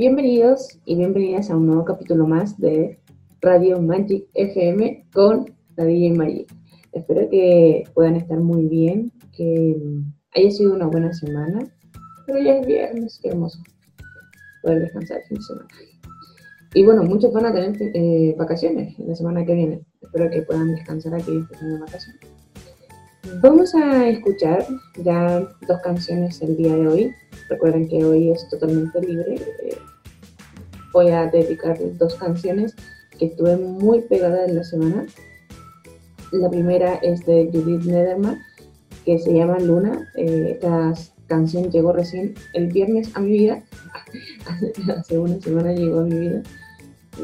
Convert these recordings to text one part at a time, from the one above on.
Bienvenidos y bienvenidas a un nuevo capítulo más de Radio Magic FM con la DJ Magic. Espero que puedan estar muy bien, que haya sido una buena semana, pero ya es viernes, qué hermoso poder descansar el fin de semana. Y bueno, muchos van a tener eh, vacaciones la semana que viene. Espero que puedan descansar aquí en de vacaciones. Vamos a escuchar ya dos canciones el día de hoy. Recuerden que hoy es totalmente libre. Eh, voy a dedicar dos canciones que estuve muy pegada en la semana. La primera es de Judith Nederman, que se llama Luna. Eh, esta canción llegó recién el viernes a mi vida. Hace una semana llegó a mi vida.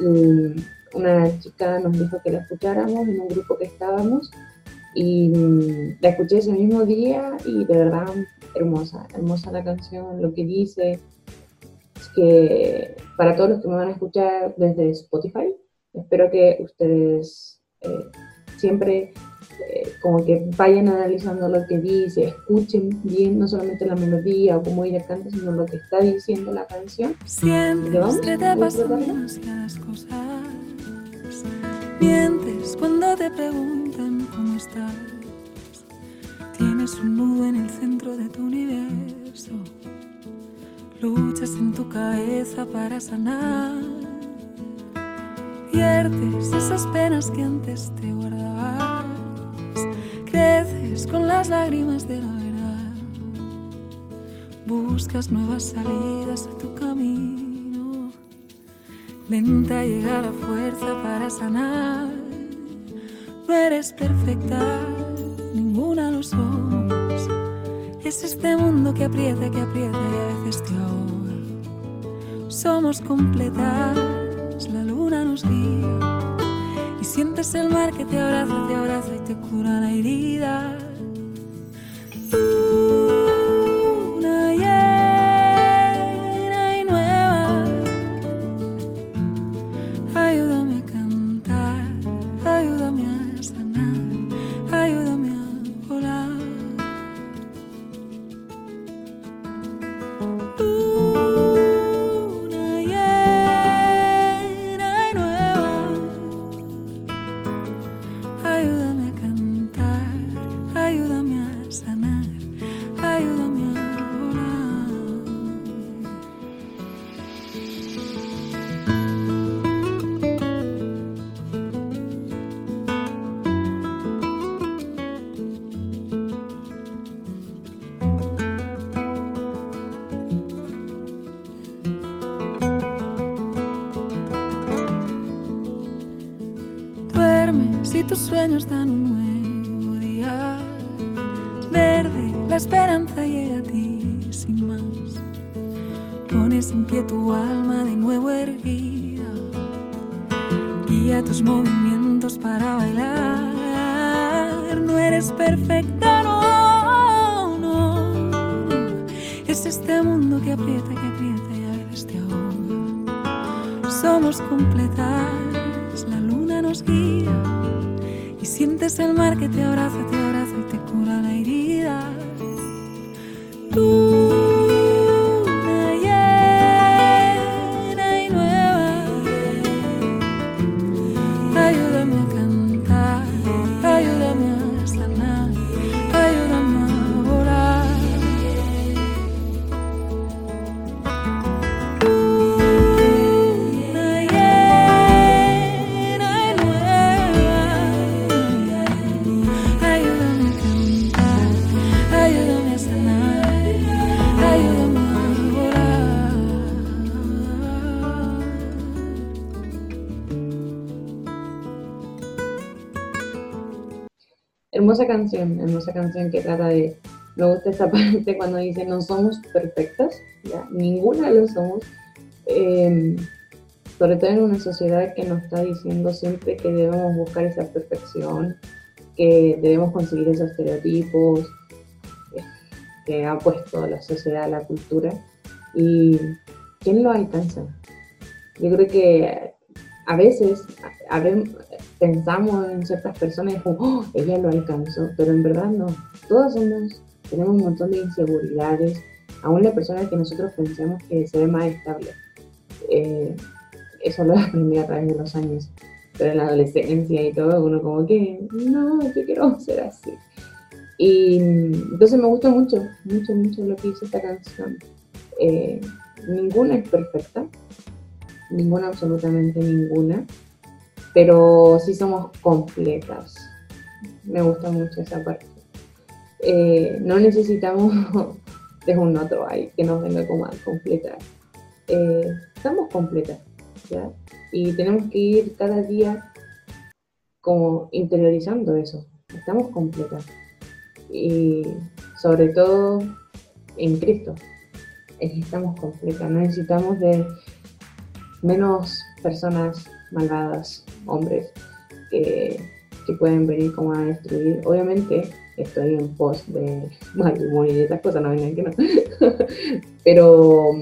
Mm, una chica nos dijo que la escucháramos en un grupo que estábamos y mm, la escuché ese mismo día y de verdad hermosa, hermosa la canción, lo que dice. Es que para todos los que me van a escuchar desde Spotify, espero que ustedes eh, siempre eh, como que vayan analizando lo que dice, escuchen bien no solamente la melodía o cómo ella canta, sino lo que está diciendo la canción. Siempre que te pasan demasiadas cosas. Mientes cuando te preguntan cómo estás. Tienes un nudo en el centro de tu. Luchas en tu cabeza para sanar. Pierdes esas penas que antes te guardabas. Creces con las lágrimas de la verdad. Buscas nuevas salidas a tu camino. Lenta llega la fuerza para sanar. No eres perfecta, ninguna lo somos. Es este mundo que aprieta, que aprieta y a veces te ahoga. Somos completas, la luna nos guía. Y sientes el mar que te abraza, te abraza y te cura la herida. Sueños dan un nuevo día. Verde, la esperanza llega a ti sin más. Pones en pie tu alma de nuevo erguida. Guía tus movimientos para bailar. No eres perfecta, no, no. Es este mundo que aprieta, que aprieta y a veces te ahoga. Somos completas, la luna nos guía sientes el mar que te abraza, te abraza y te cura la herida. Tú hermosa canción, hermosa canción que trata de, me gusta esa parte cuando dice no somos perfectas, ¿ya? ninguna lo somos, em, sobre todo en una sociedad que nos está diciendo siempre que debemos buscar esa perfección, que debemos conseguir esos estereotipos eh, que ha puesto la sociedad, la cultura, y ¿quién lo alcanza? Yo creo que a veces pensamos en ciertas personas y oh, ella lo alcanzó, pero en verdad no. Todos somos, tenemos un montón de inseguridades, aún la persona que nosotros pensemos que se ve más estable. Eh, eso lo aprendí a través de los años. Pero en la adolescencia y todo, uno como que, no, yo quiero ser así. Y entonces me gusta mucho, mucho, mucho lo que hizo esta canción. Eh, ninguna es perfecta, ninguna, absolutamente ninguna, pero sí somos completas. Me gusta mucho esa parte. Eh, no necesitamos de un otro ahí que nos venga como a completar. Eh, estamos completas, ¿ya? Y tenemos que ir cada día como interiorizando eso. Estamos completas. Y sobre todo en Cristo. Estamos completas. No necesitamos de menos personas malvadas, hombres, que, pueden venir como a destruir. Obviamente estoy en pos de matrimonio y esas cosas, no vengan que no. pero,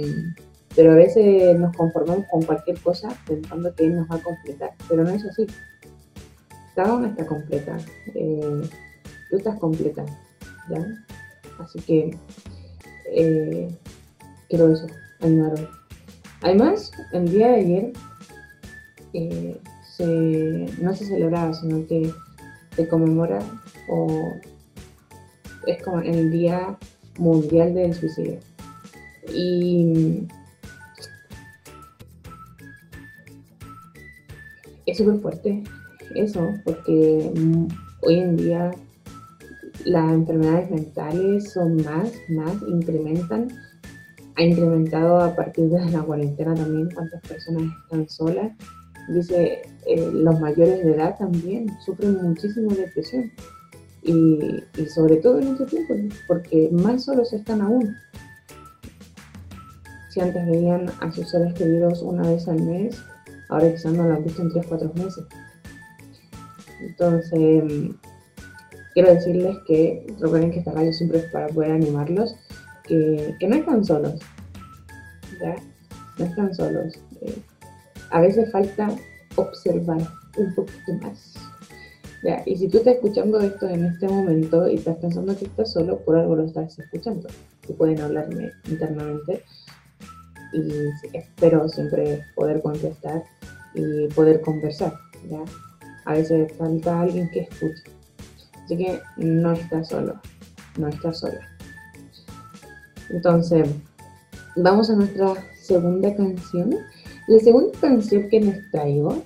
pero a veces nos conformamos con cualquier cosa pensando que nos va a completar, pero no es así. Cada una está completa. Eh, tú estás completa, ¿ya? Así que eh, quiero eso, animaros. Además, el día de ayer eh, no se celebraba, sino que se conmemora o es como el Día Mundial del Suicidio. Y es súper fuerte eso, porque hoy en día las enfermedades mentales son más, más, incrementan. Ha incrementado a partir de la cuarentena también cuántas personas están solas. Dice, eh, los mayores de edad también sufren muchísimo depresión y, sobre todo en este tiempo, porque más solos están aún. Si antes veían a sus seres queridos una vez al mes, ahora quizás no lo han visto en 3, 4 meses. Entonces, quiero decirles que recuerden que esta radio siempre para poder animarlos, que, no están solos, ¿ya? No están solos. Eh, a veces falta observar un poquito más y si tú estás escuchando esto en este momento y estás pensando que estás solo, por algo lo estás escuchando. Y pueden hablarme internamente y espero siempre poder contestar y poder conversar. ¿ya? A veces falta alguien que escuche. Así que no estás solo, no estás sola. Entonces, vamos a nuestra segunda canción. La segunda canción que les traigo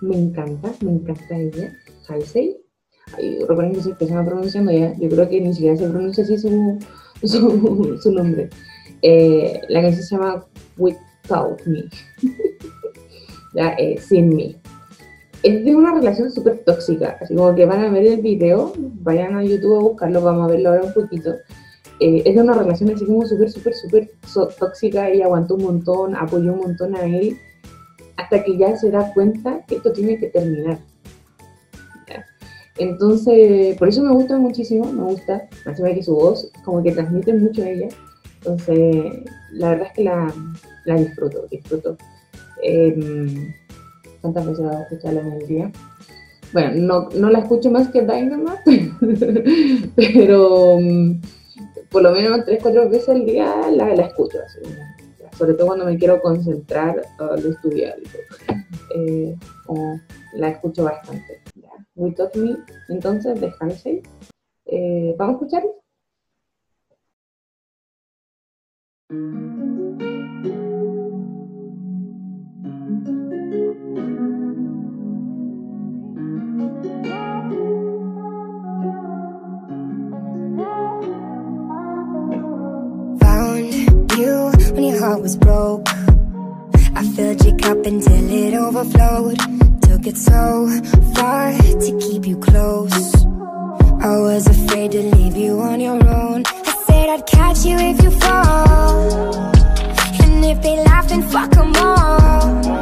me encanta, me encanta ella, Halsey. recuerden que estoy empezando pronunciando ya, yo creo que ni siquiera se pronuncia así su, su, nombre. Eh, la canción se llama Without Me, ya, eh, sin mí. Es de una relación súper tóxica, así como que van a ver el video, vayan a YouTube a buscarlo, vamos a verlo ahora un poquito. Eh, es de una relación así como súper, súper, súper tóxica, y aguantó un montón, apoyó un montón a él hasta que ya se da cuenta que esto tiene que terminar. Entonces, por eso me gusta muchísimo, me gusta, más que su voz como que transmite mucho a ella. Entonces, la verdad es que la, la disfruto, disfruto. Eh, ¿Cuántas veces la escucharla en el día? Bueno, no, no la escucho más que Dynamite, pero mm, por lo menos tres, cuatro veces al día la, escucho. Sobre todo cuando me quiero concentrar al estudiar. Eh, la escucho bastante. We Talk Me, entonces, de Hansey. Eh, ¿Vamos a escuchar? Was broke. I filled your cup until it overflowed. Took it so far to keep you close. I was afraid to leave you on your own. I said I'd catch you if you fall. And if they laugh then fuck them all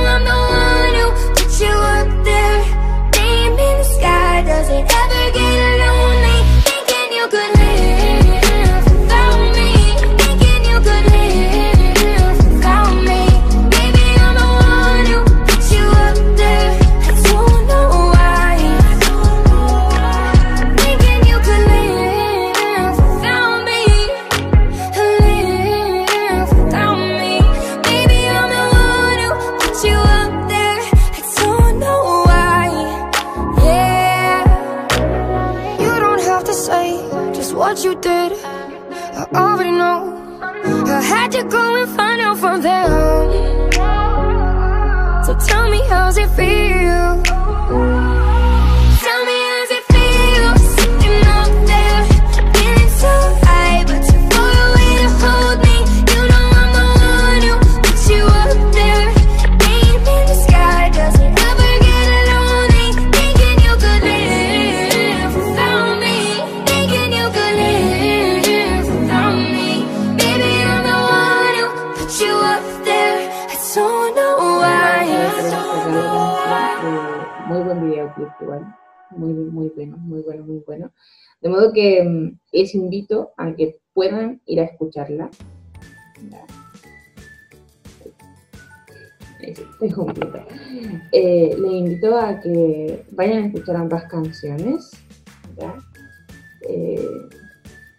modo que mm, les invito a que puedan ir a escucharla. Estoy completa. Eh, les invito a que vayan a escuchar ambas canciones. Eh,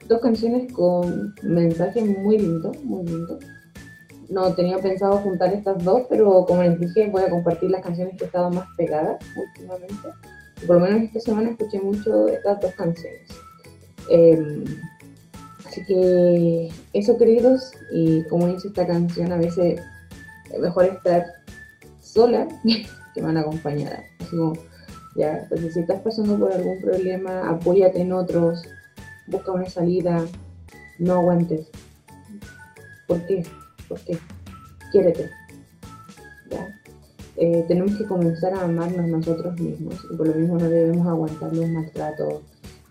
dos canciones con mensaje muy lindo, muy lindo. No tenía pensado juntar estas dos, pero como les dije, voy a compartir las canciones que estaban más pegadas últimamente. Por lo menos esta semana escuché mucho estas dos canciones. Eh, así que eso, queridos, y como dice esta canción, a veces es mejor estar sola que mal acompañada. Así como, ya, entonces si estás pasando por algún problema, apóyate en otros, busca una salida, no aguantes. ¿Por qué? ¿Por qué? Quiérete. ¿ya? Eh, tenemos que comenzar a amarnos nosotros mismos y por lo mismo no debemos aguantar los maltratos,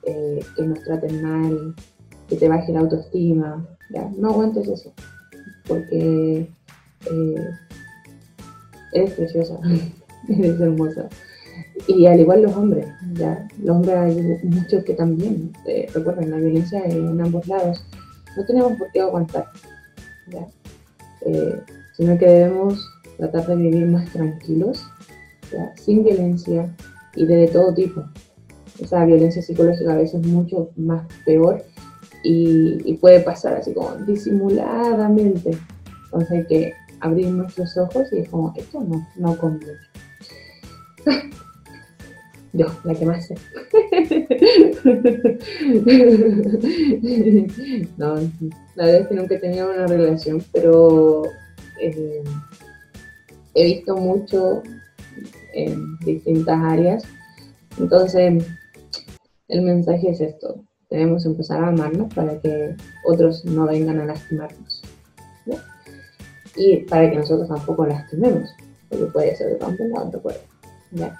eh, que nos traten mal, que te baje la autoestima. ¿ya? No aguantes eso, porque eh, eres preciosa, eres hermosa. Y al igual los hombres, ya, los hombres hay muchos que también, recuerden, la violencia en ambos lados, no tenemos por qué aguantar, sino que debemos tratar de vivir más tranquilos, ya, sin violencia y de, todo tipo. Esa violencia psicológica a veces es mucho más peor y, y puede pasar así como disimuladamente. Entonces hay que abrir nuestros ojos y es como, esto no, no conviene. Yo, la que más sé. no, la verdad es que nunca he tenido una relación, pero eh, he visto mucho en distintas áreas. Entonces, el mensaje es esto. Debemos empezar a amarnos para que otros no vengan a lastimarnos. Y para que nosotros tampoco lastimemos, porque puede ser de ambos lados, recuerden. ¿ya?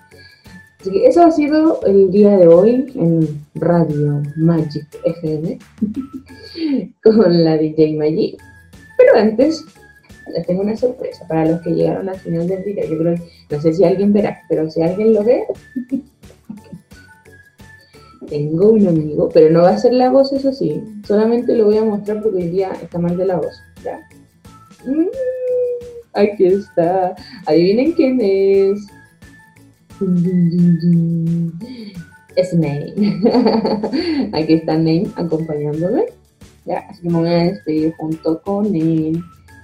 Así que eso ha sido el día de hoy en Radio Magic FM con la DJ Magic. Pero antes, les tengo una sorpresa para los que llegaron al final del día. Yo creo, no sé si alguien verá, pero si alguien lo ve, tengo un amigo, pero no va a ser la voz, eso sí. Solamente lo voy a mostrar porque hoy día está mal de la voz. Mm, aquí está. Adivinen quién es. Es Name. Aquí está Name acompañándome. Ya, así que me voy a despedir junto con él.